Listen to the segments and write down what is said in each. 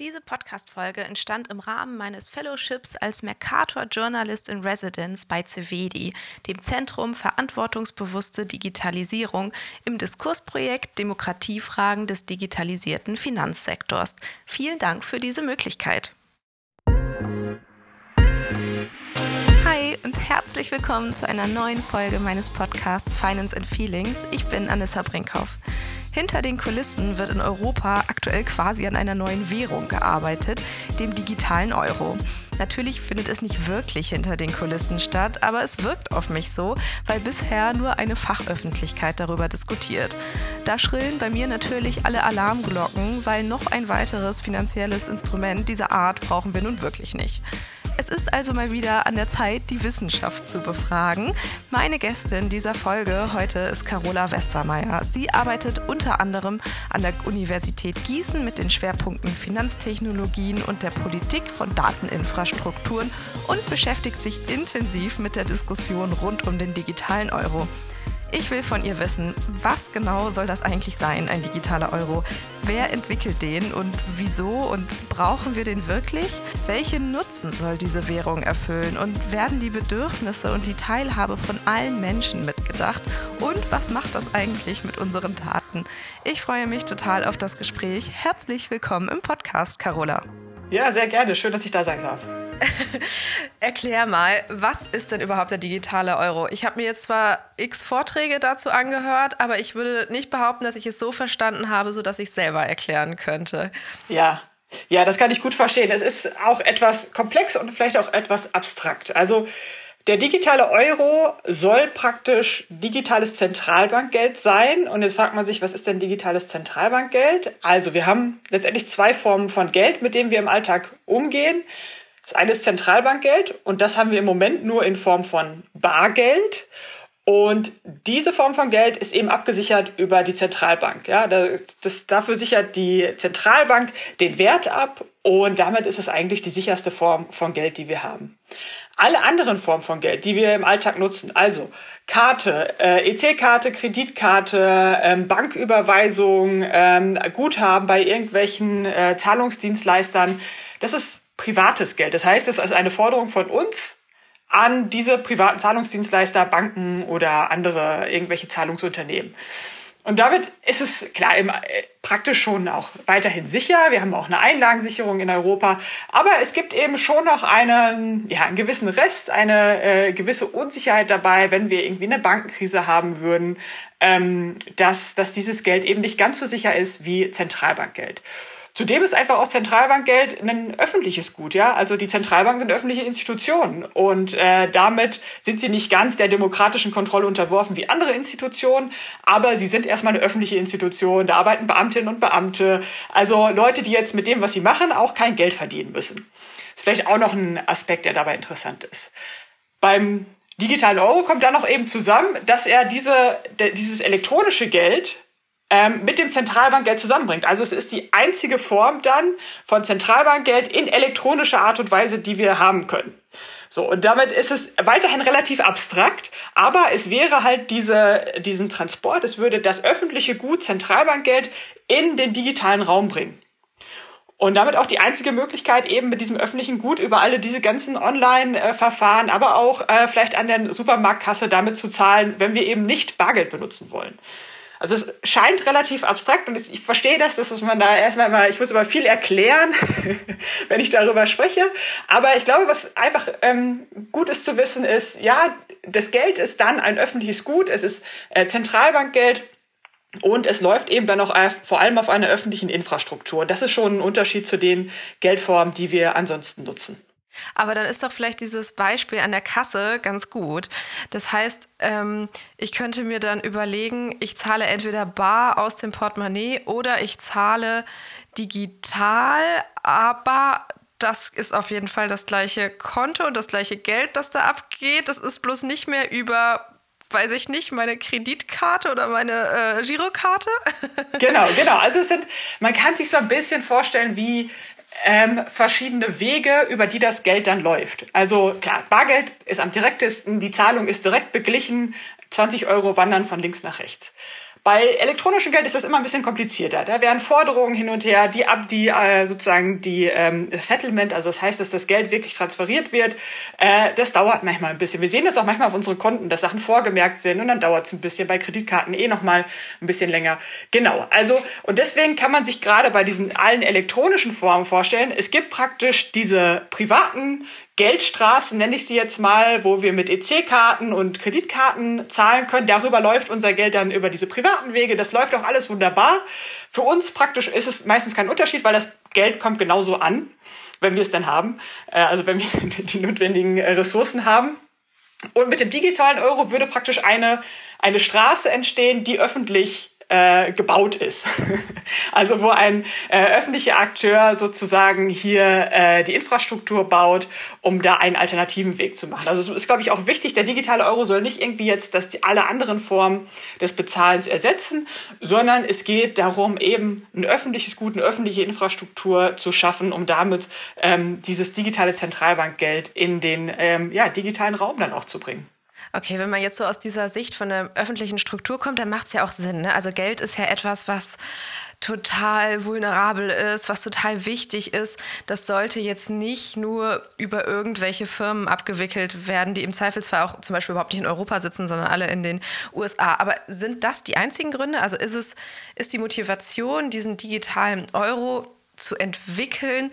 Diese Podcast-Folge entstand im Rahmen meines Fellowships als Mercator Journalist in Residence bei CVEDI, dem Zentrum Verantwortungsbewusste Digitalisierung im Diskursprojekt Demokratiefragen des digitalisierten Finanzsektors. Vielen Dank für diese Möglichkeit. Hi und herzlich willkommen zu einer neuen Folge meines Podcasts Finance and Feelings. Ich bin Anissa Brinkhoff. Hinter den Kulissen wird in Europa aktuell quasi an einer neuen Währung gearbeitet, dem digitalen Euro. Natürlich findet es nicht wirklich hinter den Kulissen statt, aber es wirkt auf mich so, weil bisher nur eine Fachöffentlichkeit darüber diskutiert. Da schrillen bei mir natürlich alle Alarmglocken, weil noch ein weiteres finanzielles Instrument dieser Art brauchen wir nun wirklich nicht. Es ist also mal wieder an der Zeit, die Wissenschaft zu befragen. Meine Gästin dieser Folge heute ist Carola Westermeier. Sie arbeitet unter anderem an der Universität Gießen mit den Schwerpunkten Finanztechnologien und der Politik von Dateninfrastrukturen und beschäftigt sich intensiv mit der Diskussion rund um den digitalen Euro. Ich will von ihr wissen, was genau soll das eigentlich sein, ein digitaler Euro? Wer entwickelt den und wieso und brauchen wir den wirklich? Welche Nutzen soll diese Währung erfüllen und werden die Bedürfnisse und die Teilhabe von allen Menschen mitgedacht? Und was macht das eigentlich mit unseren Daten? Ich freue mich total auf das Gespräch. Herzlich willkommen im Podcast, Carola. Ja, sehr gerne. Schön, dass ich da sein darf. Erklär mal, was ist denn überhaupt der digitale Euro? Ich habe mir jetzt zwar x Vorträge dazu angehört, aber ich würde nicht behaupten, dass ich es so verstanden habe, sodass ich es selber erklären könnte. Ja, ja, das kann ich gut verstehen. Es ist auch etwas komplex und vielleicht auch etwas abstrakt. Also der digitale Euro soll praktisch digitales Zentralbankgeld sein. Und jetzt fragt man sich, was ist denn digitales Zentralbankgeld? Also wir haben letztendlich zwei Formen von Geld, mit denen wir im Alltag umgehen. Das eine ist Zentralbankgeld und das haben wir im Moment nur in Form von Bargeld. Und diese Form von Geld ist eben abgesichert über die Zentralbank. Ja, das, das, dafür sichert die Zentralbank den Wert ab und damit ist es eigentlich die sicherste Form von Geld, die wir haben. Alle anderen Formen von Geld, die wir im Alltag nutzen, also Karte, äh, EC-Karte, Kreditkarte, ähm, Banküberweisung, ähm, Guthaben bei irgendwelchen äh, Zahlungsdienstleistern, das ist privates Geld. Das heißt, es ist eine Forderung von uns an diese privaten Zahlungsdienstleister, Banken oder andere irgendwelche Zahlungsunternehmen. Und damit ist es klar im, äh, praktisch schon auch weiterhin sicher. Wir haben auch eine Einlagensicherung in Europa. Aber es gibt eben schon noch einen, ja, einen gewissen Rest, eine äh, gewisse Unsicherheit dabei, wenn wir irgendwie eine Bankenkrise haben würden, ähm, dass, dass dieses Geld eben nicht ganz so sicher ist wie Zentralbankgeld. Zudem ist einfach auch Zentralbankgeld ein öffentliches Gut, ja. Also die Zentralbanken sind öffentliche Institutionen und äh, damit sind sie nicht ganz der demokratischen Kontrolle unterworfen wie andere Institutionen, aber sie sind erstmal eine öffentliche Institution. Da arbeiten Beamtinnen und Beamte, also Leute, die jetzt mit dem, was sie machen, auch kein Geld verdienen müssen. Das ist vielleicht auch noch ein Aspekt, der dabei interessant ist. Beim digitalen Euro kommt dann noch eben zusammen, dass er diese, dieses elektronische Geld ähm, mit dem Zentralbankgeld zusammenbringt. Also es ist die einzige Form dann von Zentralbankgeld in elektronischer Art und Weise, die wir haben können. So, und damit ist es weiterhin relativ abstrakt, aber es wäre halt diese, diesen Transport, es würde das öffentliche Gut Zentralbankgeld in den digitalen Raum bringen. Und damit auch die einzige Möglichkeit, eben mit diesem öffentlichen Gut über alle diese ganzen Online-Verfahren, aber auch äh, vielleicht an der Supermarktkasse damit zu zahlen, wenn wir eben nicht Bargeld benutzen wollen. Also es scheint relativ abstrakt und ich verstehe das, dass man da erstmal mal, ich muss immer viel erklären, wenn ich darüber spreche. Aber ich glaube, was einfach ähm, gut ist zu wissen, ist, ja, das Geld ist dann ein öffentliches Gut, es ist äh, Zentralbankgeld. Und es läuft eben dann auch vor allem auf einer öffentlichen Infrastruktur. Das ist schon ein Unterschied zu den Geldformen, die wir ansonsten nutzen. Aber dann ist doch vielleicht dieses Beispiel an der Kasse ganz gut. Das heißt, ähm, ich könnte mir dann überlegen, ich zahle entweder bar aus dem Portemonnaie oder ich zahle digital, aber das ist auf jeden Fall das gleiche Konto und das gleiche Geld, das da abgeht. Das ist bloß nicht mehr über weiß ich nicht, meine Kreditkarte oder meine äh, Girokarte? genau, genau. Also es sind, man kann sich so ein bisschen vorstellen, wie ähm, verschiedene Wege, über die das Geld dann läuft. Also klar, Bargeld ist am direktesten, die Zahlung ist direkt beglichen, 20 Euro wandern von links nach rechts. Bei elektronischem Geld ist das immer ein bisschen komplizierter. Da werden Forderungen hin und her, die ab die äh, sozusagen die ähm, Settlement, also das heißt, dass das Geld wirklich transferiert wird. Äh, das dauert manchmal ein bisschen. Wir sehen das auch manchmal auf unseren Konten, dass Sachen vorgemerkt sind und dann dauert es ein bisschen. Bei Kreditkarten eh noch mal ein bisschen länger. Genau. Also und deswegen kann man sich gerade bei diesen allen elektronischen Formen vorstellen. Es gibt praktisch diese privaten Geldstraßen, nenne ich sie jetzt mal, wo wir mit EC-Karten und Kreditkarten zahlen können. Darüber läuft unser Geld dann über diese privaten Wege. Das läuft auch alles wunderbar. Für uns praktisch ist es meistens kein Unterschied, weil das Geld kommt genauso an, wenn wir es dann haben. Äh, also wenn wir die notwendigen Ressourcen haben. Und mit dem digitalen Euro würde praktisch eine, eine Straße entstehen, die öffentlich äh, gebaut ist. also wo ein äh, öffentlicher Akteur sozusagen hier äh, die Infrastruktur baut, um da einen alternativen Weg zu machen. Also es ist, glaube ich, auch wichtig, der digitale Euro soll nicht irgendwie jetzt dass die, alle anderen Formen des Bezahlens ersetzen, sondern es geht darum, eben ein öffentliches Gut, eine öffentliche Infrastruktur zu schaffen, um damit ähm, dieses digitale Zentralbankgeld in den ähm, ja, digitalen Raum dann auch zu bringen. Okay, wenn man jetzt so aus dieser Sicht von der öffentlichen Struktur kommt, dann macht es ja auch Sinn. Ne? Also Geld ist ja etwas, was total vulnerabel ist, was total wichtig ist. Das sollte jetzt nicht nur über irgendwelche Firmen abgewickelt werden, die im Zweifelsfall auch zum Beispiel überhaupt nicht in Europa sitzen, sondern alle in den USA. Aber sind das die einzigen Gründe? Also ist es, ist die Motivation, diesen digitalen Euro zu entwickeln,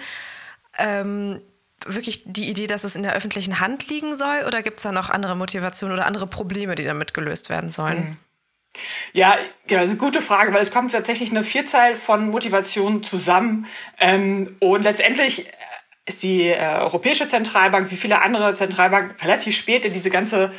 ähm, wirklich die Idee, dass es in der öffentlichen Hand liegen soll? Oder gibt es da noch andere Motivationen oder andere Probleme, die damit gelöst werden sollen? Mhm. Ja, genau, das ist eine gute Frage, weil es kommt tatsächlich eine Vielzahl von Motivationen zusammen. Ähm, und letztendlich ist die äh, Europäische Zentralbank, wie viele andere Zentralbanken, relativ spät in diese ganze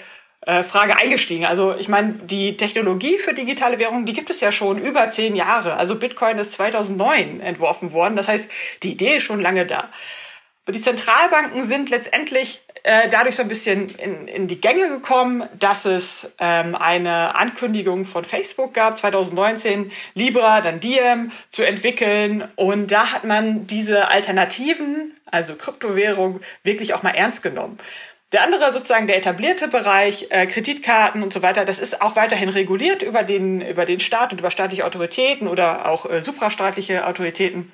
äh, Frage eingestiegen. Also ich meine, die Technologie für digitale Währungen, die gibt es ja schon über zehn Jahre. Also Bitcoin ist 2009 entworfen worden. Das heißt, die Idee ist schon lange da. Die Zentralbanken sind letztendlich äh, dadurch so ein bisschen in, in die Gänge gekommen, dass es ähm, eine Ankündigung von Facebook gab, 2019, Libra, dann Diem zu entwickeln. Und da hat man diese Alternativen, also Kryptowährung, wirklich auch mal ernst genommen. Der andere sozusagen der etablierte Bereich, äh, Kreditkarten und so weiter, das ist auch weiterhin reguliert über den, über den Staat und über staatliche Autoritäten oder auch äh, suprastaatliche Autoritäten.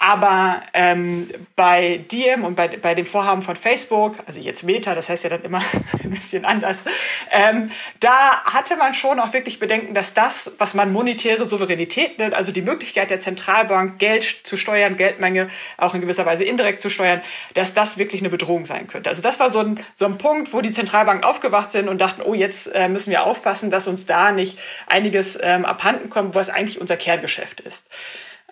Aber ähm, bei Diem und bei, bei dem Vorhaben von Facebook, also jetzt Meta, das heißt ja dann immer ein bisschen anders, ähm, da hatte man schon auch wirklich Bedenken, dass das, was man monetäre Souveränität nennt, also die Möglichkeit der Zentralbank, Geld zu steuern, Geldmenge auch in gewisser Weise indirekt zu steuern, dass das wirklich eine Bedrohung sein könnte. Also das war so ein, so ein Punkt, wo die Zentralbanken aufgewacht sind und dachten, oh, jetzt äh, müssen wir aufpassen, dass uns da nicht einiges ähm, abhanden kommt, was eigentlich unser Kerngeschäft ist.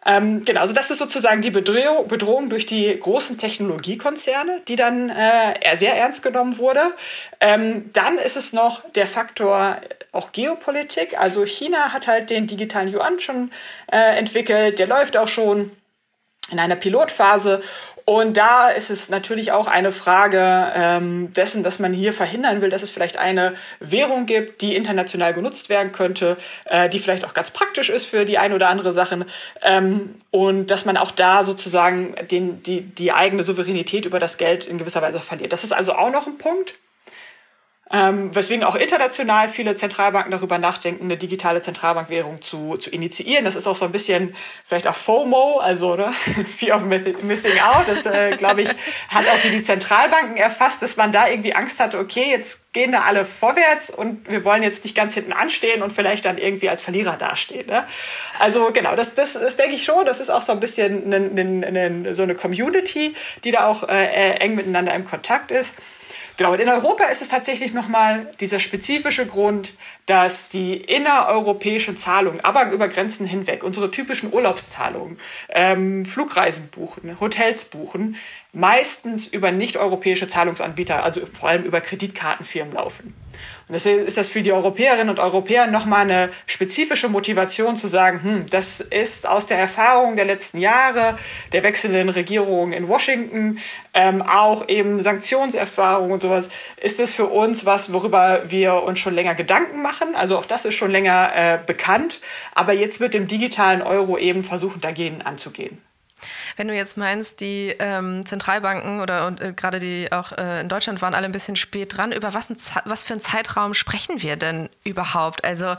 Ähm, genau, also das ist sozusagen die Bedrohung, Bedrohung durch die großen Technologiekonzerne, die dann äh, sehr ernst genommen wurde. Ähm, dann ist es noch der Faktor auch Geopolitik. Also China hat halt den digitalen Yuan schon äh, entwickelt, der läuft auch schon in einer Pilotphase und da ist es natürlich auch eine Frage ähm, dessen, dass man hier verhindern will, dass es vielleicht eine Währung gibt, die international genutzt werden könnte, äh, die vielleicht auch ganz praktisch ist für die eine oder andere Sache. Ähm, und dass man auch da sozusagen den, die, die eigene Souveränität über das Geld in gewisser Weise verliert. Das ist also auch noch ein Punkt. Ähm, weswegen auch international viele Zentralbanken darüber nachdenken, eine digitale Zentralbankwährung zu, zu initiieren. Das ist auch so ein bisschen vielleicht auch FOMO, also ne? Fear of Missing Out. Das, äh, glaube ich, hat auch die Zentralbanken erfasst, dass man da irgendwie Angst hatte, okay, jetzt gehen da alle vorwärts und wir wollen jetzt nicht ganz hinten anstehen und vielleicht dann irgendwie als Verlierer dastehen. Ne? Also genau, das, das, das denke ich schon. Das ist auch so ein bisschen eine, eine, so eine Community, die da auch äh, eng miteinander im Kontakt ist. Genau, und in Europa ist es tatsächlich nochmal dieser spezifische Grund, dass die innereuropäischen Zahlungen, aber über Grenzen hinweg, unsere typischen Urlaubszahlungen, ähm, Flugreisen buchen, Hotels buchen, meistens über nicht-europäische Zahlungsanbieter, also vor allem über Kreditkartenfirmen laufen. Und deswegen ist das für die Europäerinnen und Europäer nochmal eine spezifische Motivation zu sagen, hm, das ist aus der Erfahrung der letzten Jahre, der wechselnden Regierungen in Washington, ähm, auch eben Sanktionserfahrung und sowas, ist das für uns was, worüber wir uns schon länger Gedanken machen. Also auch das ist schon länger äh, bekannt. Aber jetzt wird dem digitalen Euro eben versuchen, dagegen anzugehen. Wenn du jetzt meinst, die ähm, Zentralbanken oder äh, gerade die auch äh, in Deutschland waren alle ein bisschen spät dran, über was, ein, was für einen Zeitraum sprechen wir denn überhaupt? Also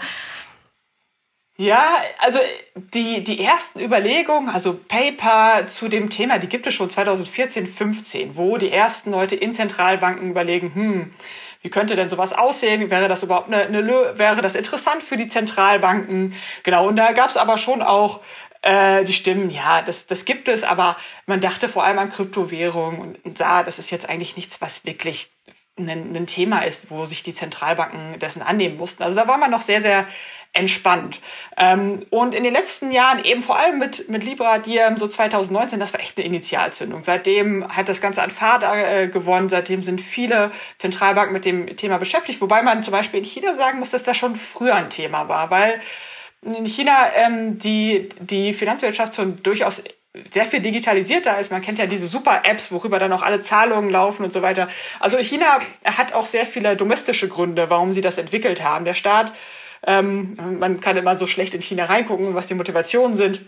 Ja, also die, die ersten Überlegungen, also Paper zu dem Thema, die gibt es schon 2014, 15, wo die ersten Leute in Zentralbanken überlegen, hm, wie könnte denn sowas aussehen? Wäre das überhaupt eine, eine wäre das interessant für die Zentralbanken? Genau, und da gab es aber schon auch äh, die Stimmen, ja, das, das gibt es, aber man dachte vor allem an Kryptowährungen und, sah, das ist jetzt eigentlich nichts, was wirklich ein, ein Thema ist, wo sich die Zentralbanken dessen annehmen mussten. Also da war man noch sehr, sehr entspannt. Ähm, und in den letzten Jahren, eben vor allem mit, mit Libra Diem, so 2019, das war echt eine Initialzündung. Seitdem hat das Ganze an Fahrt äh, gewonnen. Seitdem sind viele Zentralbanken mit dem Thema beschäftigt. Wobei man zum Beispiel in China sagen muss, dass das schon früher ein Thema war, weil in China ähm, die, die Finanzwirtschaft schon durchaus sehr viel digitalisierter ist. Man kennt ja diese super Apps, worüber dann auch alle Zahlungen laufen und so weiter. Also China hat auch sehr viele domestische Gründe, warum sie das entwickelt haben. Der Staat ähm, man kann immer so schlecht in China reingucken, was die Motivationen sind.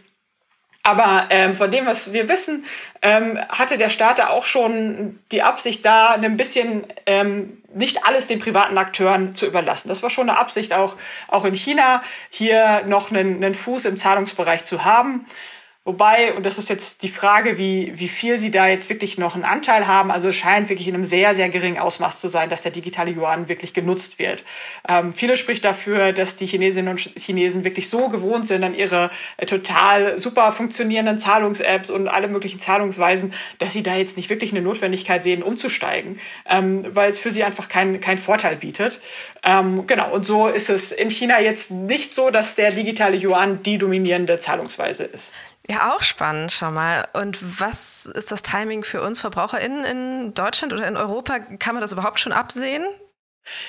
Aber ähm, von dem, was wir wissen, ähm, hatte der Staat da auch schon die Absicht, da ein bisschen ähm, nicht alles den privaten Akteuren zu überlassen. Das war schon eine Absicht, auch, auch in China hier noch einen, einen Fuß im Zahlungsbereich zu haben. Wobei, und das ist jetzt die Frage, wie, wie viel sie da jetzt wirklich noch einen Anteil haben, also es scheint wirklich in einem sehr, sehr geringen Ausmaß zu sein, dass der digitale Yuan wirklich genutzt wird. Ähm, viele spricht dafür, dass die Chinesinnen und Chinesen wirklich so gewohnt sind an ihre äh, total super funktionierenden Zahlungs-Apps und alle möglichen Zahlungsweisen, dass sie da jetzt nicht wirklich eine Notwendigkeit sehen, umzusteigen, ähm, weil es für sie einfach keinen kein Vorteil bietet. Ähm, genau, und so ist es in China jetzt nicht so, dass der digitale Yuan die dominierende Zahlungsweise ist. Ja, auch spannend, schau mal. Und was ist das Timing für uns VerbraucherInnen in Deutschland oder in Europa? Kann man das überhaupt schon absehen?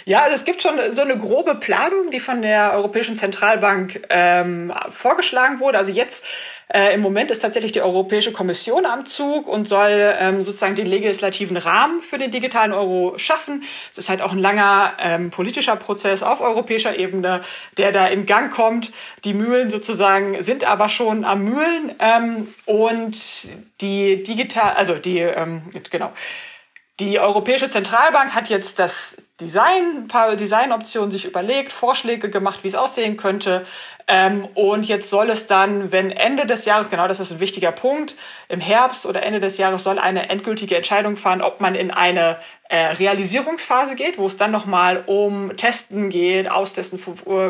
Ja, also es gibt schon so eine grobe Planung, die von der Europäischen Zentralbank ähm, vorgeschlagen wurde. Also jetzt äh, im Moment ist tatsächlich die Europäische Kommission am Zug und soll ähm, sozusagen den legislativen Rahmen für den digitalen Euro schaffen. Es ist halt auch ein langer ähm, politischer Prozess auf europäischer Ebene, der da in Gang kommt. Die Mühlen sozusagen sind aber schon am Mühlen ähm, und die digital, also die, ähm, genau. Die Europäische Zentralbank hat jetzt das Design, ein paar Designoptionen sich überlegt, Vorschläge gemacht, wie es aussehen könnte. Ähm, und jetzt soll es dann, wenn Ende des Jahres, genau das ist ein wichtiger Punkt, im Herbst oder Ende des Jahres soll eine endgültige Entscheidung fahren, ob man in eine äh, Realisierungsphase geht, wo es dann nochmal um Testen geht, austesten,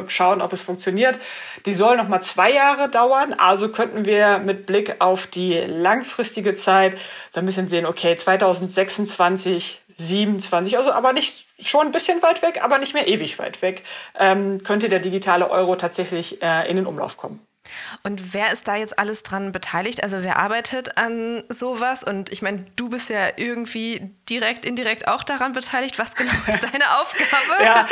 schauen, ob es funktioniert. Die soll nochmal zwei Jahre dauern. Also könnten wir mit Blick auf die langfristige Zeit so ein bisschen sehen, okay, 2026 27, also aber nicht schon ein bisschen weit weg, aber nicht mehr ewig weit weg, ähm, könnte der digitale Euro tatsächlich äh, in den Umlauf kommen. Und wer ist da jetzt alles dran beteiligt? Also wer arbeitet an sowas? Und ich meine, du bist ja irgendwie direkt, indirekt auch daran beteiligt. Was genau ist deine Aufgabe? ja,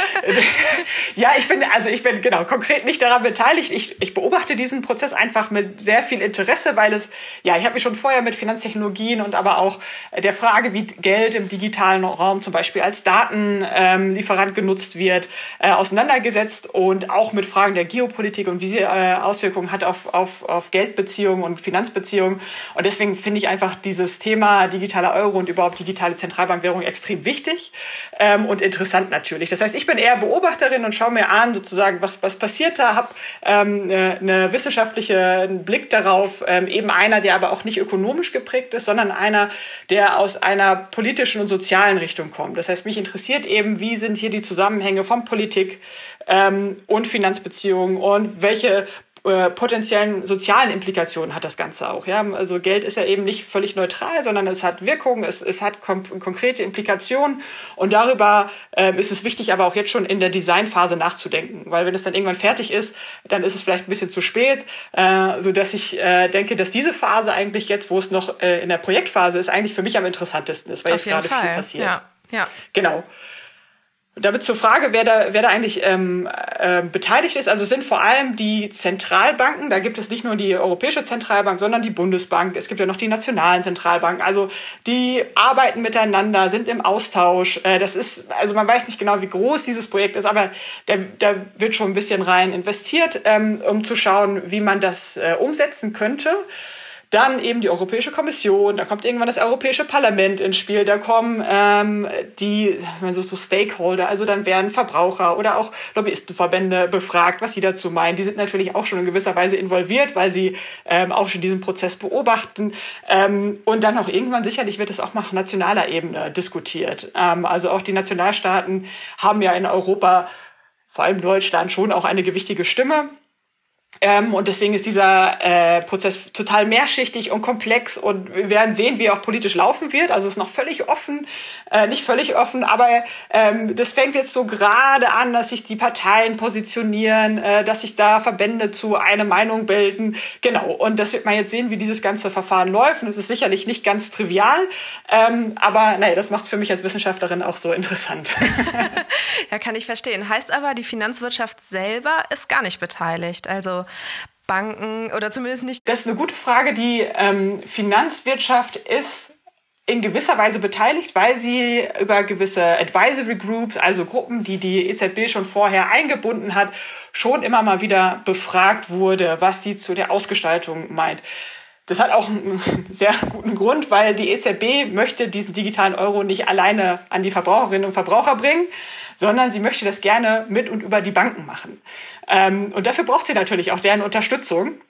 ja, ich bin, also ich bin genau konkret nicht daran beteiligt. Ich, ich beobachte diesen Prozess einfach mit sehr viel Interesse, weil es, ja, ich habe mich schon vorher mit Finanztechnologien und aber auch der Frage, wie Geld im digitalen Raum zum Beispiel als Datenlieferant ähm, genutzt wird, äh, auseinandergesetzt und auch mit Fragen der Geopolitik und wie sie äh, Auswirkungen hat auf, auf, auf Geldbeziehungen und Finanzbeziehungen. Und deswegen finde ich einfach dieses Thema digitaler Euro und überhaupt digitale Zentralbankwährung extrem wichtig ähm, und interessant natürlich. Das heißt, ich bin eher Beobachterin und schaue mir an, sozusagen, was, was passiert da, habe ähm, eine, eine wissenschaftliche Blick darauf, ähm, eben einer, der aber auch nicht ökonomisch geprägt ist, sondern einer, der aus einer politischen und sozialen Richtung kommt. Das heißt, mich interessiert eben, wie sind hier die Zusammenhänge von Politik ähm, und Finanzbeziehungen und welche äh, potenziellen sozialen Implikationen hat das Ganze auch. Ja? Also Geld ist ja eben nicht völlig neutral, sondern es hat Wirkung, es, es hat konkrete Implikationen und darüber äh, ist es wichtig, aber auch jetzt schon in der Designphase nachzudenken, weil wenn es dann irgendwann fertig ist, dann ist es vielleicht ein bisschen zu spät, äh, so dass ich äh, denke, dass diese Phase eigentlich jetzt, wo es noch äh, in der Projektphase ist, eigentlich für mich am interessantesten ist, weil Auf jetzt gerade viel passiert. Ja. Ja. Genau damit zur Frage, wer da, wer da eigentlich ähm, äh, beteiligt ist. Also es sind vor allem die Zentralbanken. Da gibt es nicht nur die Europäische Zentralbank, sondern die Bundesbank. Es gibt ja noch die nationalen Zentralbanken. Also die arbeiten miteinander, sind im Austausch. Äh, das ist, also man weiß nicht genau, wie groß dieses Projekt ist, aber da, da wird schon ein bisschen rein investiert, ähm, um zu schauen, wie man das äh, umsetzen könnte. Dann eben die Europäische Kommission, da kommt irgendwann das Europäische Parlament ins Spiel, da kommen ähm, die so, so Stakeholder, also dann werden Verbraucher oder auch Lobbyistenverbände befragt, was sie dazu meinen. Die sind natürlich auch schon in gewisser Weise involviert, weil sie ähm, auch schon diesen Prozess beobachten. Ähm, und dann auch irgendwann sicherlich wird es auch mal auf nationaler Ebene diskutiert. Ähm, also auch die Nationalstaaten haben ja in Europa, vor allem Deutschland, schon auch eine gewichtige Stimme. Ähm, und deswegen ist dieser äh, Prozess total mehrschichtig und komplex und wir werden sehen, wie er auch politisch laufen wird. Also es ist noch völlig offen, äh, nicht völlig offen, aber ähm, das fängt jetzt so gerade an, dass sich die Parteien positionieren, äh, dass sich da Verbände zu einer Meinung bilden. Genau, und das wird man jetzt sehen, wie dieses ganze Verfahren läuft. Und es ist sicherlich nicht ganz trivial, ähm, aber naja, das macht es für mich als Wissenschaftlerin auch so interessant. ja, kann ich verstehen. Heißt aber, die Finanzwirtschaft selber ist gar nicht beteiligt. Also Banken oder zumindest nicht? Das ist eine gute Frage. Die ähm, Finanzwirtschaft ist in gewisser Weise beteiligt, weil sie über gewisse Advisory Groups, also Gruppen, die die EZB schon vorher eingebunden hat, schon immer mal wieder befragt wurde, was die zu der Ausgestaltung meint. Das hat auch einen sehr guten Grund, weil die EZB möchte diesen digitalen Euro nicht alleine an die Verbraucherinnen und Verbraucher bringen, sondern sie möchte das gerne mit und über die Banken machen. Ähm, und dafür braucht sie natürlich auch deren Unterstützung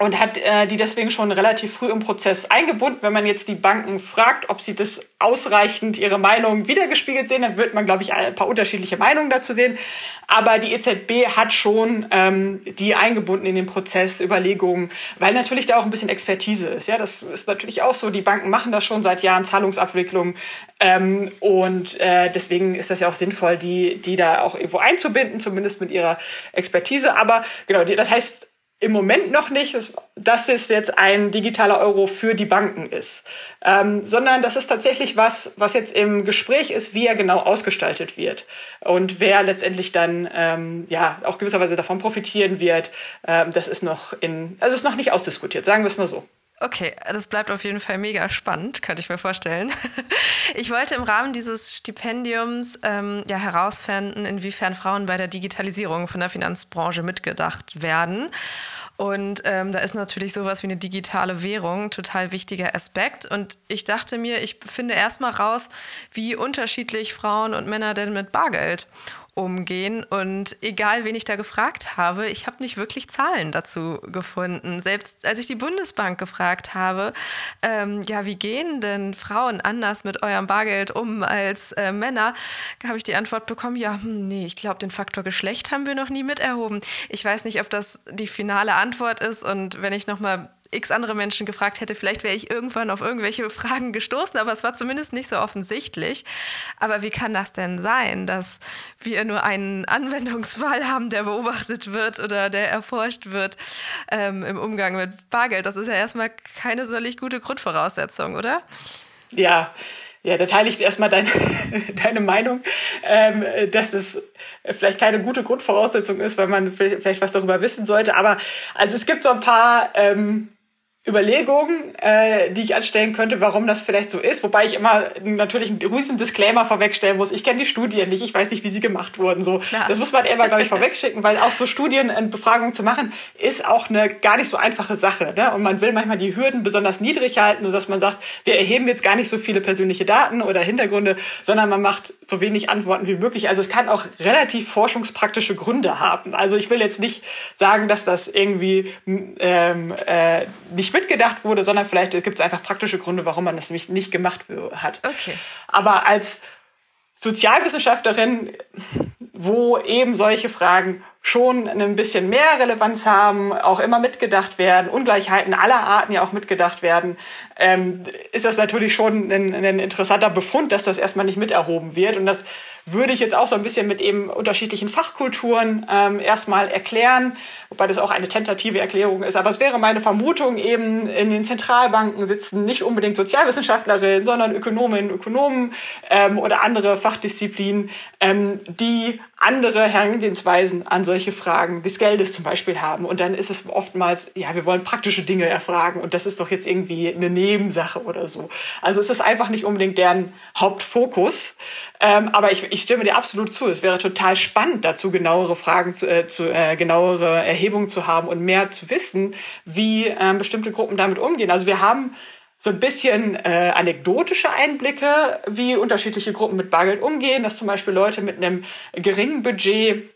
und hat äh, die deswegen schon relativ früh im Prozess eingebunden. Wenn man jetzt die Banken fragt, ob sie das ausreichend ihre Meinung wiedergespiegelt sehen, dann wird man, glaube ich, ein paar unterschiedliche Meinungen dazu sehen. Aber die EZB hat schon ähm, die eingebunden in den Prozess, Überlegungen, weil natürlich da auch ein bisschen Expertise ist. Ja, das ist natürlich auch so. Die Banken machen das schon seit Jahren, Zahlungsabwicklung. Ähm, und äh, deswegen ist das ja auch sinnvoll, die, die da auch irgendwo einzubinden, zumindest mit ihrer Expertise. Aber genau, das heißt, im Moment noch nicht, dass es jetzt ein digitaler Euro für die Banken ist, ähm, sondern das ist tatsächlich was, was jetzt im Gespräch ist, wie er genau ausgestaltet wird und wer letztendlich dann ähm, ja auch gewisserweise davon profitieren wird. Ähm, das ist noch in, also ist noch nicht ausdiskutiert, sagen wir es mal so. Okay, das bleibt auf jeden Fall mega spannend, könnte ich mir vorstellen. Ich wollte im Rahmen dieses Stipendiums ähm, ja herausfinden, inwiefern Frauen bei der Digitalisierung von der Finanzbranche mitgedacht werden. Und ähm, da ist natürlich sowas wie eine digitale Währung total wichtiger Aspekt. Und ich dachte mir, ich finde erstmal raus, wie unterschiedlich Frauen und Männer denn mit Bargeld umgehen. Und egal, wen ich da gefragt habe, ich habe nicht wirklich Zahlen dazu gefunden. Selbst als ich die Bundesbank gefragt habe, ähm, ja, wie gehen denn Frauen anders mit eurem Bargeld um als äh, Männer, habe ich die Antwort bekommen, ja, hm, nee, ich glaube, den Faktor Geschlecht haben wir noch nie miterhoben. Ich weiß nicht, ob das die finale Antwort ist. Und wenn ich nochmal x andere Menschen gefragt hätte, vielleicht wäre ich irgendwann auf irgendwelche Fragen gestoßen, aber es war zumindest nicht so offensichtlich. Aber wie kann das denn sein, dass wir nur einen Anwendungsfall haben, der beobachtet wird oder der erforscht wird ähm, im Umgang mit Bargeld? Das ist ja erstmal keine sonderlich gute Grundvoraussetzung, oder? Ja, ja, da teile ich erstmal deine, deine Meinung, ähm, dass es vielleicht keine gute Grundvoraussetzung ist, weil man vielleicht was darüber wissen sollte. Aber also es gibt so ein paar ähm, Überlegungen, äh, die ich anstellen könnte, warum das vielleicht so ist. Wobei ich immer natürlich einen riesen Disclaimer vorwegstellen muss. Ich kenne die Studien nicht, ich weiß nicht, wie sie gemacht wurden. So, das muss man immer, glaube ich, vorwegschicken, weil auch so Studien und Befragungen zu machen, ist auch eine gar nicht so einfache Sache. Ne? Und man will manchmal die Hürden besonders niedrig halten, sodass man sagt, wir erheben jetzt gar nicht so viele persönliche Daten oder Hintergründe, sondern man macht so wenig Antworten wie möglich. Also es kann auch relativ forschungspraktische Gründe haben. Also ich will jetzt nicht sagen, dass das irgendwie ähm, äh, nicht nicht mitgedacht wurde, sondern vielleicht gibt es einfach praktische Gründe, warum man das nämlich nicht gemacht hat. Okay. Aber als Sozialwissenschaftlerin, wo eben solche Fragen schon ein bisschen mehr Relevanz haben, auch immer mitgedacht werden, Ungleichheiten aller Arten ja auch mitgedacht werden, ähm, ist das natürlich schon ein, ein interessanter Befund, dass das erstmal nicht miterhoben wird. Und das würde ich jetzt auch so ein bisschen mit eben unterschiedlichen Fachkulturen ähm, erstmal erklären, wobei das auch eine tentative Erklärung ist. Aber es wäre meine Vermutung eben, in den Zentralbanken sitzen nicht unbedingt Sozialwissenschaftlerinnen, sondern Ökonominnen, Ökonomen ähm, oder andere Fachdisziplinen, ähm, die andere Herangehensweisen an solche Fragen des Geldes zum Beispiel haben. Und dann ist es oftmals, ja, wir wollen praktische Dinge erfragen und das ist doch jetzt irgendwie eine Nebensache oder so. Also es ist einfach nicht unbedingt deren Hauptfokus. Ähm, aber ich, ich stimme dir absolut zu. Es wäre total spannend, dazu genauere Fragen, zu, äh, zu äh, genauere Erhebungen zu haben und mehr zu wissen, wie äh, bestimmte Gruppen damit umgehen. Also wir haben so ein bisschen äh, anekdotische Einblicke, wie unterschiedliche Gruppen mit Bargeld umgehen, dass zum Beispiel Leute mit einem geringen Budget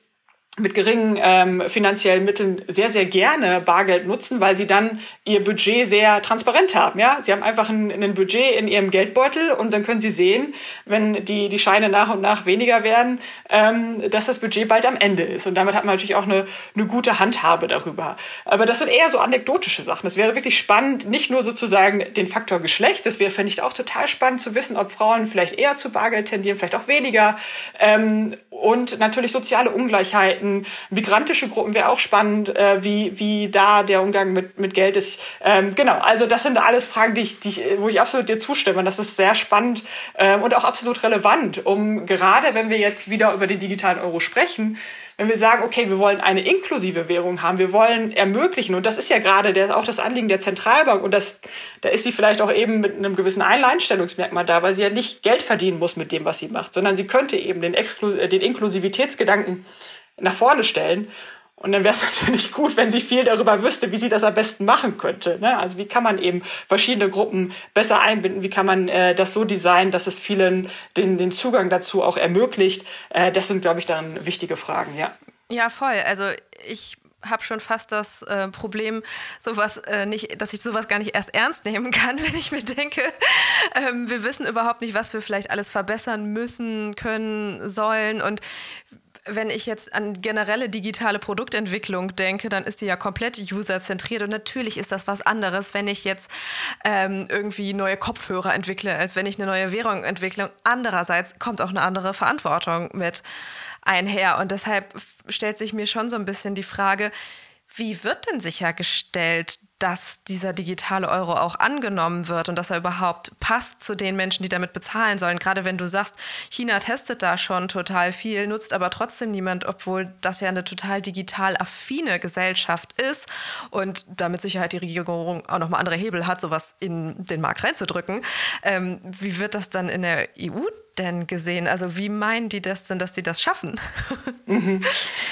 mit geringen ähm, finanziellen Mitteln sehr, sehr gerne Bargeld nutzen, weil sie dann ihr Budget sehr transparent haben. Ja? Sie haben einfach ein, ein Budget in ihrem Geldbeutel und dann können sie sehen, wenn die, die Scheine nach und nach weniger werden, ähm, dass das Budget bald am Ende ist. Und damit hat man natürlich auch eine, eine gute Handhabe darüber. Aber das sind eher so anekdotische Sachen. Es wäre wirklich spannend, nicht nur sozusagen den Faktor Geschlecht, das wäre, fände ich, auch total spannend zu wissen, ob Frauen vielleicht eher zu Bargeld tendieren, vielleicht auch weniger. Ähm, und natürlich soziale Ungleichheiten. Migrantische Gruppen wäre auch spannend, äh, wie, wie da der Umgang mit, mit Geld ist. Ähm, genau, also das sind alles Fragen, die ich, die ich, wo ich absolut dir zustimme. Das ist sehr spannend ähm, und auch absolut relevant, um gerade, wenn wir jetzt wieder über den digitalen Euro sprechen, wenn wir sagen, okay, wir wollen eine inklusive Währung haben, wir wollen ermöglichen, und das ist ja gerade der, auch das Anliegen der Zentralbank, und das, da ist sie vielleicht auch eben mit einem gewissen Alleinstellungsmerkmal da, weil sie ja nicht Geld verdienen muss mit dem, was sie macht, sondern sie könnte eben den, Exklu den Inklusivitätsgedanken nach vorne stellen. Und dann wäre es natürlich gut, wenn sie viel darüber wüsste, wie sie das am besten machen könnte. Ne? Also wie kann man eben verschiedene Gruppen besser einbinden, wie kann man äh, das so designen, dass es vielen den, den Zugang dazu auch ermöglicht. Äh, das sind, glaube ich, dann wichtige Fragen, ja. Ja, voll. Also ich habe schon fast das äh, Problem, sowas äh, nicht, dass ich sowas gar nicht erst ernst nehmen kann, wenn ich mir denke, ähm, wir wissen überhaupt nicht, was wir vielleicht alles verbessern müssen, können, sollen und wenn ich jetzt an generelle digitale Produktentwicklung denke, dann ist die ja komplett userzentriert und natürlich ist das was anderes, wenn ich jetzt ähm, irgendwie neue Kopfhörer entwickle, als wenn ich eine neue Währung entwickle. Andererseits kommt auch eine andere Verantwortung mit einher und deshalb stellt sich mir schon so ein bisschen die Frage, wie wird denn sichergestellt, dass dieser digitale Euro auch angenommen wird und dass er überhaupt passt zu den Menschen, die damit bezahlen sollen? Gerade wenn du sagst, China testet da schon total viel, nutzt aber trotzdem niemand, obwohl das ja eine total digital affine Gesellschaft ist und damit Sicherheit die Regierung auch nochmal andere Hebel hat, sowas in den Markt reinzudrücken. Ähm, wie wird das dann in der EU denn gesehen? Also wie meinen die das denn, dass die das schaffen? Mhm.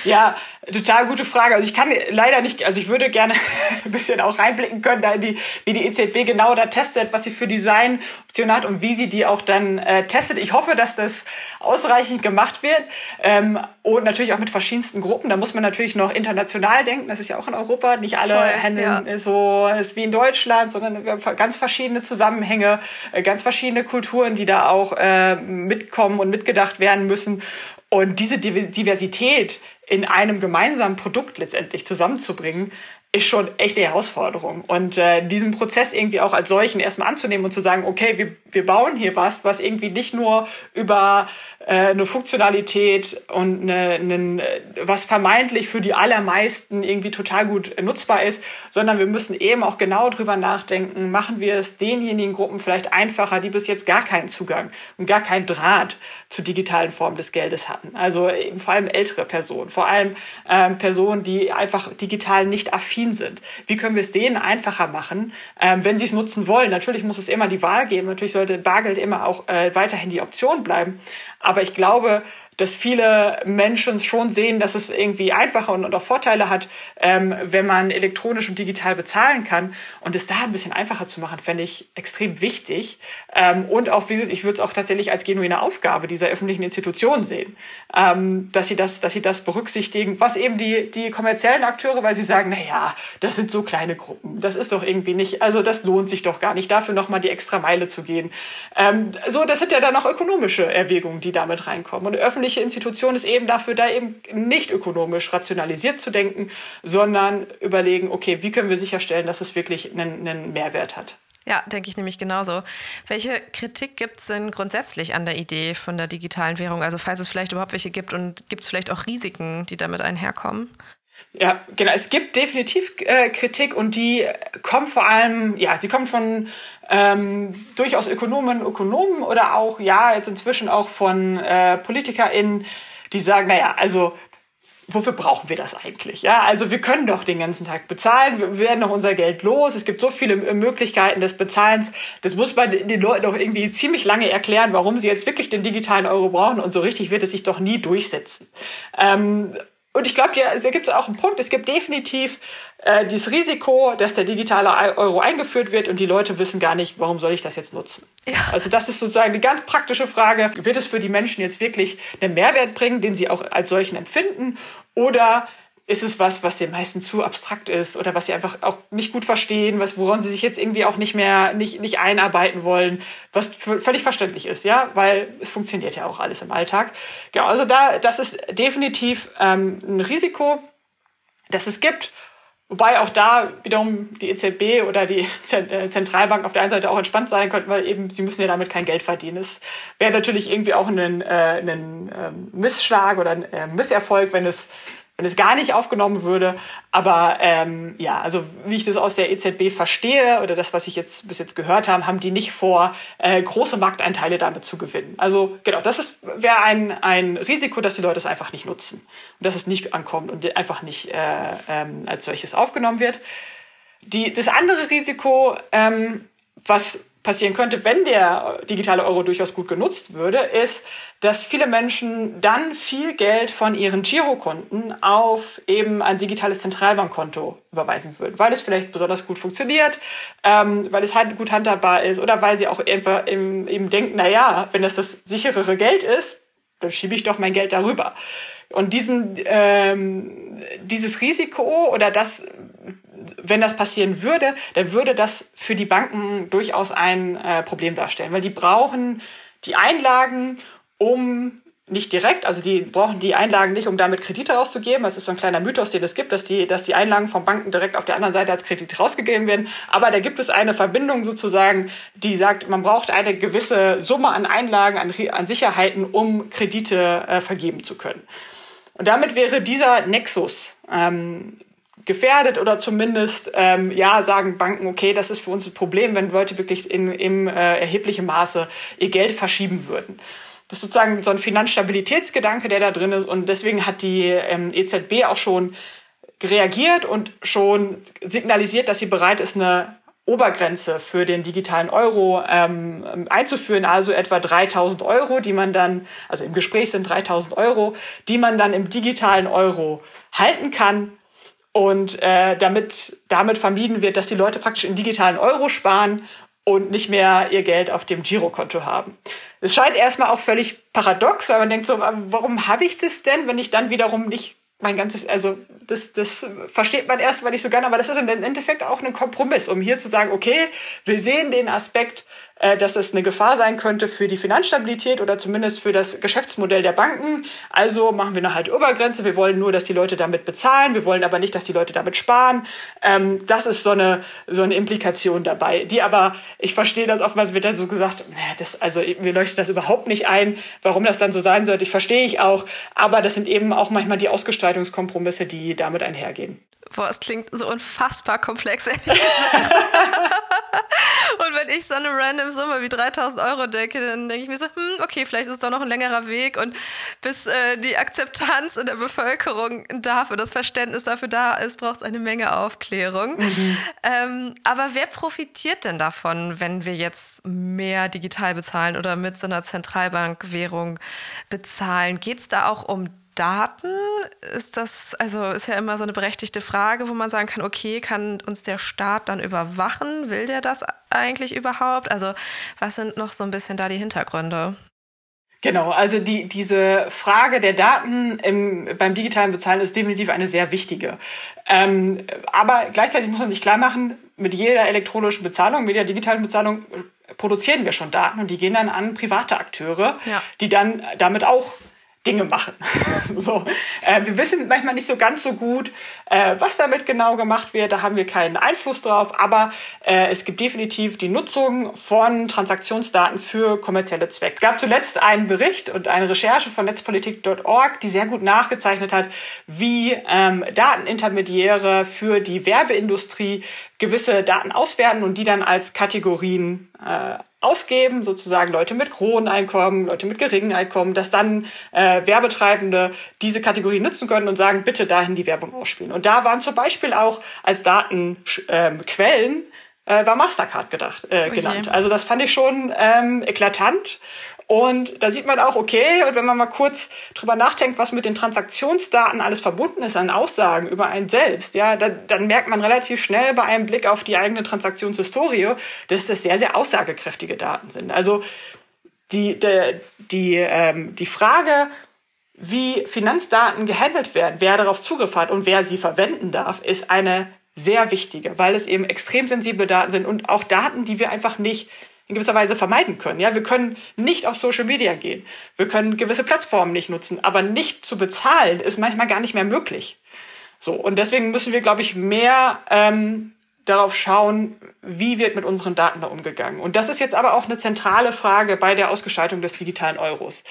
Ja, total gute Frage. Also ich kann leider nicht, also ich würde gerne ein bisschen auch reinblicken können, da die, wie die EZB genau da testet, was sie für Designoptionen hat und wie sie die auch dann äh, testet. Ich hoffe, dass das ausreichend gemacht wird ähm, und natürlich auch mit verschiedensten Gruppen. Da muss man natürlich noch international denken. Das ist ja auch in Europa. Nicht alle Voll, handeln ja. so ist wie in Deutschland, sondern wir haben ganz verschiedene Zusammenhänge, äh, ganz verschiedene Kulturen, die da auch äh, mitkommen und mitgedacht werden müssen. Und diese Diversität in einem gemeinsamen Produkt letztendlich zusammenzubringen, ist schon echt eine Herausforderung. Und äh, diesen Prozess irgendwie auch als solchen erstmal anzunehmen und zu sagen, okay, wir, wir bauen hier was, was irgendwie nicht nur über eine Funktionalität und eine, eine, was vermeintlich für die allermeisten irgendwie total gut nutzbar ist, sondern wir müssen eben auch genau drüber nachdenken, machen wir es denjenigen Gruppen vielleicht einfacher, die bis jetzt gar keinen Zugang und gar keinen Draht zur digitalen Form des Geldes hatten. Also eben vor allem ältere Personen, vor allem ähm, Personen, die einfach digital nicht affin sind. Wie können wir es denen einfacher machen, ähm, wenn sie es nutzen wollen? Natürlich muss es immer die Wahl geben, natürlich sollte Bargeld immer auch äh, weiterhin die Option bleiben. Aber ich glaube, dass viele Menschen schon sehen, dass es irgendwie einfacher und, auch Vorteile hat, ähm, wenn man elektronisch und digital bezahlen kann. Und es da ein bisschen einfacher zu machen, fände ich extrem wichtig. Ähm, und auch, wie ich würde es auch tatsächlich als genuine Aufgabe dieser öffentlichen Institutionen sehen, ähm, dass, sie das, dass sie das berücksichtigen, was eben die, die kommerziellen Akteure, weil sie sagen, naja, das sind so kleine Gruppen, das ist doch irgendwie nicht, also das lohnt sich doch gar nicht, dafür nochmal die extra Meile zu gehen. Ähm, so, das sind ja dann auch ökonomische Erwägungen, die damit reinkommen. Und öffentlich öffentliche Institution ist eben dafür da, eben nicht ökonomisch rationalisiert zu denken, sondern überlegen, okay, wie können wir sicherstellen, dass es wirklich einen, einen Mehrwert hat. Ja, denke ich nämlich genauso. Welche Kritik gibt es denn grundsätzlich an der Idee von der digitalen Währung? Also falls es vielleicht überhaupt welche gibt und gibt es vielleicht auch Risiken, die damit einherkommen? Ja, genau. Es gibt definitiv äh, Kritik und die kommt vor allem, ja, die kommt von ähm, durchaus Ökonomen, Ökonomen oder auch, ja, jetzt inzwischen auch von äh, PolitikerInnen, die sagen, naja, also wofür brauchen wir das eigentlich? Ja, also wir können doch den ganzen Tag bezahlen, wir werden doch unser Geld los. Es gibt so viele Möglichkeiten des Bezahlens. Das muss man den Leuten doch irgendwie ziemlich lange erklären, warum sie jetzt wirklich den digitalen Euro brauchen. Und so richtig wird es sich doch nie durchsetzen. Ähm, und ich glaube, ja, da gibt es auch einen Punkt. Es gibt definitiv äh, dieses Risiko, dass der digitale Euro eingeführt wird und die Leute wissen gar nicht, warum soll ich das jetzt nutzen. Ja. Also das ist sozusagen eine ganz praktische Frage. Wird es für die Menschen jetzt wirklich einen Mehrwert bringen, den sie auch als solchen empfinden? Oder ist es was, was den meisten zu abstrakt ist oder was sie einfach auch nicht gut verstehen, was, woran sie sich jetzt irgendwie auch nicht mehr nicht, nicht einarbeiten wollen, was völlig verständlich ist, ja, weil es funktioniert ja auch alles im Alltag. Genau, also da, das ist definitiv ähm, ein Risiko, das es gibt. Wobei auch da wiederum die EZB oder die äh, Zentralbank auf der einen Seite auch entspannt sein könnten, weil eben sie müssen ja damit kein Geld verdienen. Es wäre natürlich irgendwie auch ein, äh, ähm, Missschlag oder ein äh, Misserfolg, wenn es wenn es gar nicht aufgenommen würde. Aber ähm, ja, also wie ich das aus der EZB verstehe oder das, was ich jetzt bis jetzt gehört habe, haben die nicht vor, äh, große Markteinteile damit zu gewinnen. Also genau, das wäre ein, ein Risiko, dass die Leute es einfach nicht nutzen und dass es nicht ankommt und einfach nicht äh, ähm, als solches aufgenommen wird. Die, das andere Risiko, ähm, was passieren könnte, wenn der digitale Euro durchaus gut genutzt würde, ist, dass viele Menschen dann viel Geld von ihren Girokonten auf eben ein digitales Zentralbankkonto überweisen würden, weil es vielleicht besonders gut funktioniert, ähm, weil es halt gut handhabbar ist oder weil sie auch einfach eben, eben denken, na ja, wenn das das sicherere Geld ist, dann schiebe ich doch mein Geld darüber. Und diesen, ähm, dieses Risiko oder das wenn das passieren würde, dann würde das für die Banken durchaus ein äh, Problem darstellen, weil die brauchen die Einlagen, um nicht direkt, also die brauchen die Einlagen nicht, um damit Kredite rauszugeben. Das ist so ein kleiner Mythos, den es gibt, dass die, dass die Einlagen von Banken direkt auf der anderen Seite als Kredit rausgegeben werden. Aber da gibt es eine Verbindung sozusagen, die sagt, man braucht eine gewisse Summe an Einlagen, an, an Sicherheiten, um Kredite äh, vergeben zu können. Und damit wäre dieser Nexus ähm, gefährdet oder zumindest ähm, ja sagen Banken, okay, das ist für uns ein Problem, wenn Leute wirklich in, im äh, erheblichen Maße ihr Geld verschieben würden. Das ist sozusagen so ein Finanzstabilitätsgedanke, der da drin ist. Und deswegen hat die ähm, EZB auch schon reagiert und schon signalisiert, dass sie bereit ist, eine Obergrenze für den digitalen Euro ähm, einzuführen, also etwa 3000 Euro, die man dann, also im Gespräch sind 3000 Euro, die man dann im digitalen Euro halten kann und äh, damit, damit vermieden wird, dass die Leute praktisch in digitalen Euro sparen und nicht mehr ihr Geld auf dem Girokonto haben. Es scheint erstmal auch völlig paradox, weil man denkt so, warum habe ich das denn, wenn ich dann wiederum nicht mein ganzes, also das, das versteht man erstmal nicht so gerne, aber das ist im Endeffekt auch ein Kompromiss, um hier zu sagen, okay, wir sehen den Aspekt, dass es eine Gefahr sein könnte für die Finanzstabilität oder zumindest für das Geschäftsmodell der Banken. Also machen wir eine halt Obergrenze. Wir wollen nur, dass die Leute damit bezahlen. Wir wollen aber nicht, dass die Leute damit sparen. Ähm, das ist so eine, so eine Implikation dabei. Die aber, ich verstehe das oftmals wird dann so gesagt, das, also mir leuchtet das überhaupt nicht ein, warum das dann so sein sollte. Ich verstehe ich auch. Aber das sind eben auch manchmal die Ausgestaltungskompromisse, die damit einhergehen. Boah, es klingt so unfassbar komplex, ehrlich gesagt. Und wenn ich so eine random Summe wie 3000 Euro denke, dann denke ich mir so, hm, okay, vielleicht ist es doch noch ein längerer Weg und bis äh, die Akzeptanz in der Bevölkerung dafür, das Verständnis dafür da ist, braucht es eine Menge Aufklärung. Mhm. Ähm, aber wer profitiert denn davon, wenn wir jetzt mehr digital bezahlen oder mit so einer Zentralbankwährung bezahlen? Geht es da auch um Daten ist das, also ist ja immer so eine berechtigte Frage, wo man sagen kann, okay, kann uns der Staat dann überwachen? Will der das eigentlich überhaupt? Also was sind noch so ein bisschen da die Hintergründe? Genau, also die, diese Frage der Daten im, beim digitalen Bezahlen ist definitiv eine sehr wichtige. Ähm, aber gleichzeitig muss man sich klar machen, mit jeder elektronischen Bezahlung, mit jeder digitalen Bezahlung produzieren wir schon Daten und die gehen dann an private Akteure, ja. die dann damit auch Dinge machen. so, äh, wir wissen manchmal nicht so ganz so gut, äh, was damit genau gemacht wird. Da haben wir keinen Einfluss drauf. Aber äh, es gibt definitiv die Nutzung von Transaktionsdaten für kommerzielle Zwecke. Es gab zuletzt einen Bericht und eine Recherche von netzpolitik.org, die sehr gut nachgezeichnet hat, wie ähm, Datenintermediäre für die Werbeindustrie gewisse Daten auswerten und die dann als Kategorien äh, ausgeben, sozusagen Leute mit hohen Einkommen, Leute mit geringen Einkommen, dass dann äh, Werbetreibende diese Kategorie nutzen können und sagen, bitte dahin die Werbung ausspielen. Und da waren zum Beispiel auch als Datenquellen ähm, äh, war Mastercard gedacht, äh, genannt. Also das fand ich schon ähm, eklatant. Und da sieht man auch, okay, und wenn man mal kurz drüber nachdenkt, was mit den Transaktionsdaten alles verbunden ist an Aussagen über einen selbst, ja, dann, dann merkt man relativ schnell bei einem Blick auf die eigene Transaktionshistorie, dass das sehr, sehr aussagekräftige Daten sind. Also die, die, die, ähm, die Frage, wie Finanzdaten gehandelt werden, wer darauf Zugriff hat und wer sie verwenden darf, ist eine sehr wichtige, weil es eben extrem sensible Daten sind und auch Daten, die wir einfach nicht in gewisser Weise vermeiden können. Ja, wir können nicht auf Social Media gehen. Wir können gewisse Plattformen nicht nutzen, aber nicht zu bezahlen ist manchmal gar nicht mehr möglich. So, und deswegen müssen wir, glaube ich, mehr ähm, darauf schauen, wie wird mit unseren Daten da umgegangen. Und das ist jetzt aber auch eine zentrale Frage bei der Ausgestaltung des digitalen Euros.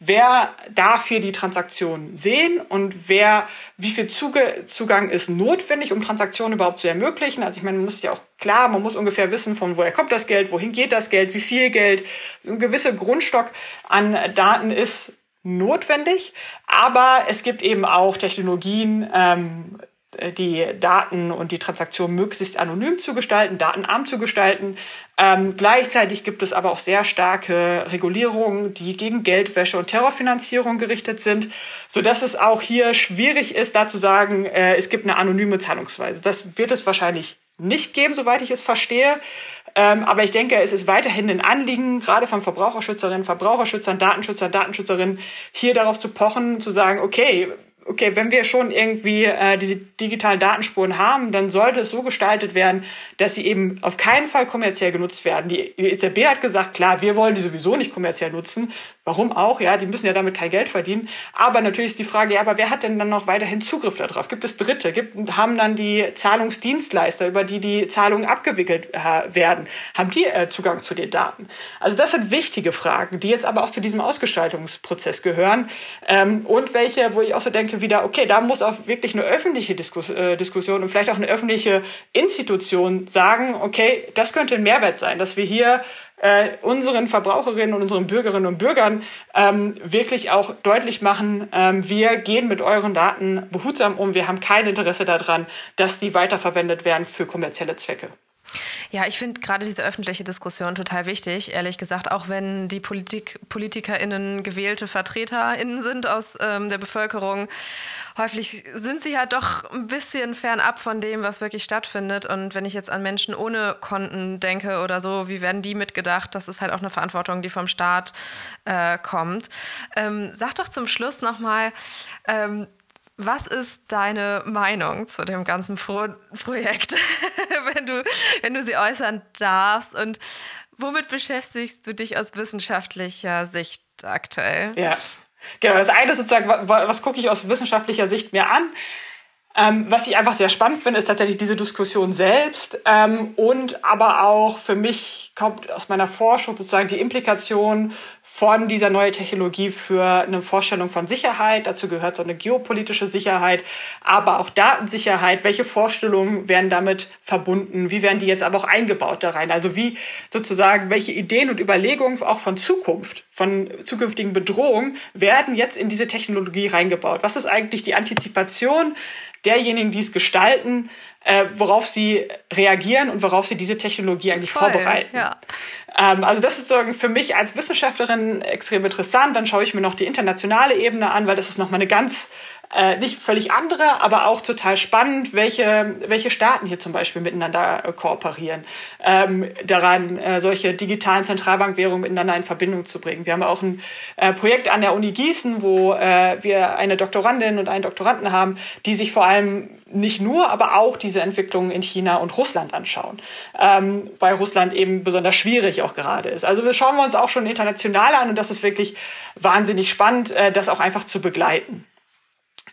Wer darf hier die Transaktion sehen und wer, wie viel Zuge, Zugang ist notwendig, um Transaktionen überhaupt zu ermöglichen? Also ich meine, man muss ja auch klar, man muss ungefähr wissen, von woher kommt das Geld, wohin geht das Geld, wie viel Geld. So ein gewisser Grundstock an Daten ist notwendig, aber es gibt eben auch Technologien, ähm, äh, die Daten und die Transaktion möglichst anonym zu gestalten, datenarm zu gestalten. Ähm, gleichzeitig gibt es aber auch sehr starke Regulierungen, die gegen Geldwäsche und Terrorfinanzierung gerichtet sind, sodass es auch hier schwierig ist, da zu sagen, äh, es gibt eine anonyme Zahlungsweise. Das wird es wahrscheinlich nicht geben, soweit ich es verstehe. Ähm, aber ich denke, es ist weiterhin ein Anliegen, gerade von Verbraucherschützerinnen, Verbraucherschützern, Datenschützern, Datenschützerinnen, hier darauf zu pochen, zu sagen, okay, okay, wenn wir schon irgendwie äh, diese digitalen Datenspuren haben, dann sollte es so gestaltet werden, dass sie eben auf keinen Fall kommerziell genutzt werden. Die EZB hat gesagt, klar, wir wollen die sowieso nicht kommerziell nutzen. Warum auch? Ja, die müssen ja damit kein Geld verdienen. Aber natürlich ist die Frage, ja, aber wer hat denn dann noch weiterhin Zugriff darauf? Gibt es Dritte? Gibt, haben dann die Zahlungsdienstleister, über die die Zahlungen abgewickelt äh, werden, haben die äh, Zugang zu den Daten? Also das sind wichtige Fragen, die jetzt aber auch zu diesem Ausgestaltungsprozess gehören. Ähm, und welche, wo ich auch so denke, wieder, okay, da muss auch wirklich eine öffentliche Diskus äh, Diskussion und vielleicht auch eine öffentliche Institution sagen, okay, das könnte ein Mehrwert sein, dass wir hier äh, unseren Verbraucherinnen und unseren Bürgerinnen und Bürgern ähm, wirklich auch deutlich machen, ähm, wir gehen mit euren Daten behutsam um, wir haben kein Interesse daran, dass die weiterverwendet werden für kommerzielle Zwecke. Ja, ich finde gerade diese öffentliche Diskussion total wichtig, ehrlich gesagt, auch wenn die Politik, PolitikerInnen gewählte VertreterInnen sind aus ähm, der Bevölkerung häufig sind sie halt doch ein bisschen fernab von dem, was wirklich stattfindet. Und wenn ich jetzt an Menschen ohne Konten denke oder so, wie werden die mitgedacht? Das ist halt auch eine Verantwortung, die vom Staat äh, kommt. Ähm, sag doch zum Schluss nochmal, ähm, was ist deine Meinung zu dem ganzen Pro Projekt, wenn, du, wenn du sie äußern darfst? Und womit beschäftigst du dich aus wissenschaftlicher Sicht aktuell? Ja, Genau, das eine ist sozusagen, was, was gucke ich aus wissenschaftlicher Sicht mir an? Ähm, was ich einfach sehr spannend finde, ist tatsächlich diese Diskussion selbst ähm, und aber auch für mich kommt aus meiner Forschung sozusagen die Implikation von dieser neuen Technologie für eine Vorstellung von Sicherheit. Dazu gehört so eine geopolitische Sicherheit, aber auch Datensicherheit. Welche Vorstellungen werden damit verbunden? Wie werden die jetzt aber auch eingebaut da rein? Also wie sozusagen, welche Ideen und Überlegungen auch von Zukunft, von zukünftigen Bedrohungen werden jetzt in diese Technologie reingebaut? Was ist eigentlich die Antizipation derjenigen, die es gestalten, äh, worauf sie reagieren und worauf sie diese Technologie eigentlich Voll, vorbereiten. Ja. Ähm, also das ist sozusagen für mich als Wissenschaftlerin extrem interessant. Dann schaue ich mir noch die internationale Ebene an, weil das ist nochmal eine ganz äh, nicht völlig andere, aber auch total spannend, welche, welche Staaten hier zum Beispiel miteinander äh, kooperieren, ähm, daran äh, solche digitalen Zentralbankwährungen miteinander in Verbindung zu bringen. Wir haben auch ein äh, Projekt an der Uni Gießen, wo äh, wir eine Doktorandin und einen Doktoranden haben, die sich vor allem nicht nur, aber auch diese Entwicklungen in China und Russland anschauen, ähm, weil Russland eben besonders schwierig auch gerade ist. Also wir schauen wir uns auch schon international an und das ist wirklich wahnsinnig spannend, äh, das auch einfach zu begleiten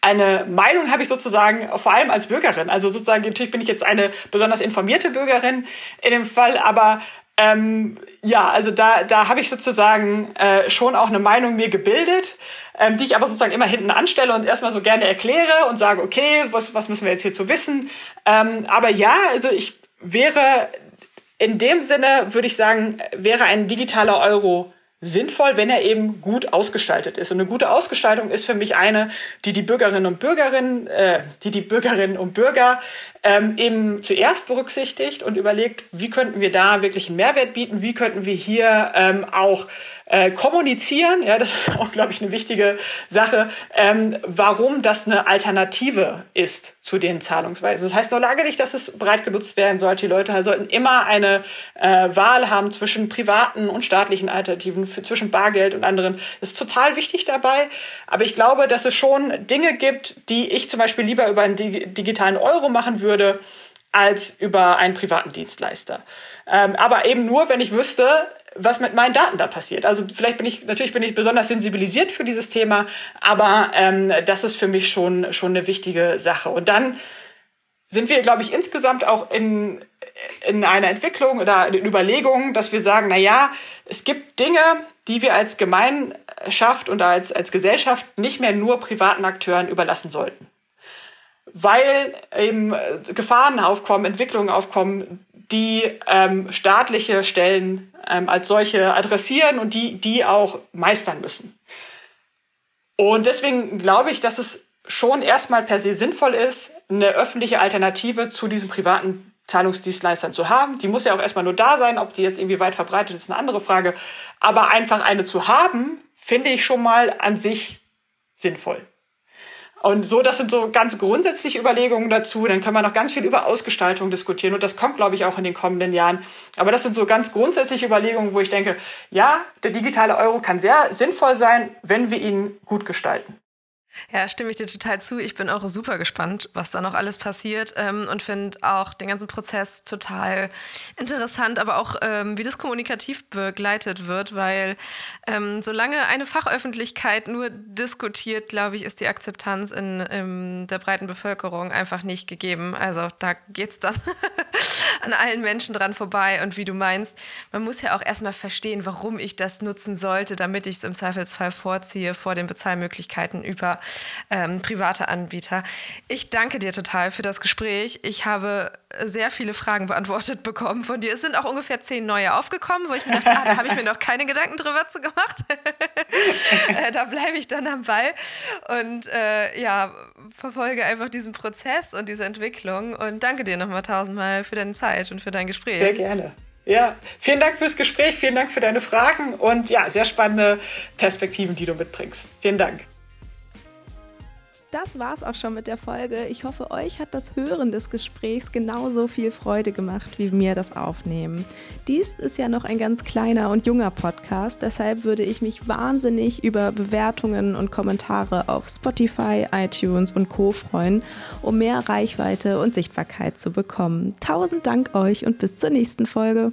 eine Meinung habe ich sozusagen vor allem als Bürgerin. Also sozusagen, natürlich bin ich jetzt eine besonders informierte Bürgerin in dem Fall, aber ähm, ja, also da, da habe ich sozusagen äh, schon auch eine Meinung mir gebildet, ähm, die ich aber sozusagen immer hinten anstelle und erstmal so gerne erkläre und sage, okay, was, was müssen wir jetzt hierzu wissen? Ähm, aber ja, also ich wäre in dem Sinne würde ich sagen, wäre ein digitaler Euro sinnvoll, wenn er eben gut ausgestaltet ist. Und eine gute Ausgestaltung ist für mich eine, die die Bürgerinnen und Bürgerinnen, äh, die die Bürgerinnen und Bürger ähm, eben zuerst berücksichtigt und überlegt, wie könnten wir da wirklich einen Mehrwert bieten, wie könnten wir hier ähm, auch äh, kommunizieren, ja, das ist auch, glaube ich, eine wichtige Sache, ähm, warum das eine Alternative ist zu den Zahlungsweisen. Das heißt noch lange nicht, dass es breit genutzt werden sollte. Die Leute sollten immer eine äh, Wahl haben zwischen privaten und staatlichen Alternativen, für, zwischen Bargeld und anderen. Das ist total wichtig dabei. Aber ich glaube, dass es schon Dinge gibt, die ich zum Beispiel lieber über einen digitalen Euro machen würde, als über einen privaten Dienstleister. Ähm, aber eben nur, wenn ich wüsste, was mit meinen Daten da passiert. Also vielleicht bin ich, natürlich bin ich besonders sensibilisiert für dieses Thema, aber ähm, das ist für mich schon, schon eine wichtige Sache. Und dann sind wir, glaube ich, insgesamt auch in, in einer Entwicklung oder in Überlegungen, dass wir sagen, na ja, es gibt Dinge, die wir als Gemeinschaft und als, als Gesellschaft nicht mehr nur privaten Akteuren überlassen sollten. Weil eben Gefahren aufkommen, Entwicklungen aufkommen, die ähm, staatliche Stellen ähm, als solche adressieren und die, die auch meistern müssen. Und deswegen glaube ich, dass es schon erstmal per se sinnvoll ist, eine öffentliche Alternative zu diesen privaten Zahlungsdienstleistern zu haben. Die muss ja auch erstmal nur da sein, ob die jetzt irgendwie weit verbreitet ist, ist eine andere Frage. Aber einfach eine zu haben, finde ich schon mal an sich sinnvoll. Und so, das sind so ganz grundsätzliche Überlegungen dazu. Dann kann man noch ganz viel über Ausgestaltung diskutieren und das kommt, glaube ich, auch in den kommenden Jahren. Aber das sind so ganz grundsätzliche Überlegungen, wo ich denke, ja, der digitale Euro kann sehr sinnvoll sein, wenn wir ihn gut gestalten. Ja, stimme ich dir total zu. Ich bin auch super gespannt, was da noch alles passiert ähm, und finde auch den ganzen Prozess total interessant, aber auch ähm, wie das kommunikativ begleitet wird, weil ähm, solange eine Fachöffentlichkeit nur diskutiert, glaube ich, ist die Akzeptanz in, in der breiten Bevölkerung einfach nicht gegeben. Also da geht es dann an allen Menschen dran vorbei und wie du meinst, man muss ja auch erstmal verstehen, warum ich das nutzen sollte, damit ich es im Zweifelsfall vorziehe vor den Bezahlmöglichkeiten über ähm, private Anbieter. Ich danke dir total für das Gespräch. Ich habe sehr viele Fragen beantwortet bekommen von dir. Es sind auch ungefähr zehn neue aufgekommen, wo ich mir dachte, ah, da habe ich mir noch keine Gedanken drüber zu gemacht. äh, da bleibe ich dann am Ball und äh, ja, verfolge einfach diesen Prozess und diese Entwicklung. Und danke dir nochmal tausendmal für deine Zeit und für dein Gespräch. Sehr gerne. Ja, vielen Dank fürs Gespräch, vielen Dank für deine Fragen und ja, sehr spannende Perspektiven, die du mitbringst. Vielen Dank das war's auch schon mit der Folge. Ich hoffe, euch hat das Hören des Gesprächs genauso viel Freude gemacht wie mir das Aufnehmen. Dies ist ja noch ein ganz kleiner und junger Podcast, deshalb würde ich mich wahnsinnig über Bewertungen und Kommentare auf Spotify, iTunes und Co freuen, um mehr Reichweite und Sichtbarkeit zu bekommen. Tausend Dank euch und bis zur nächsten Folge.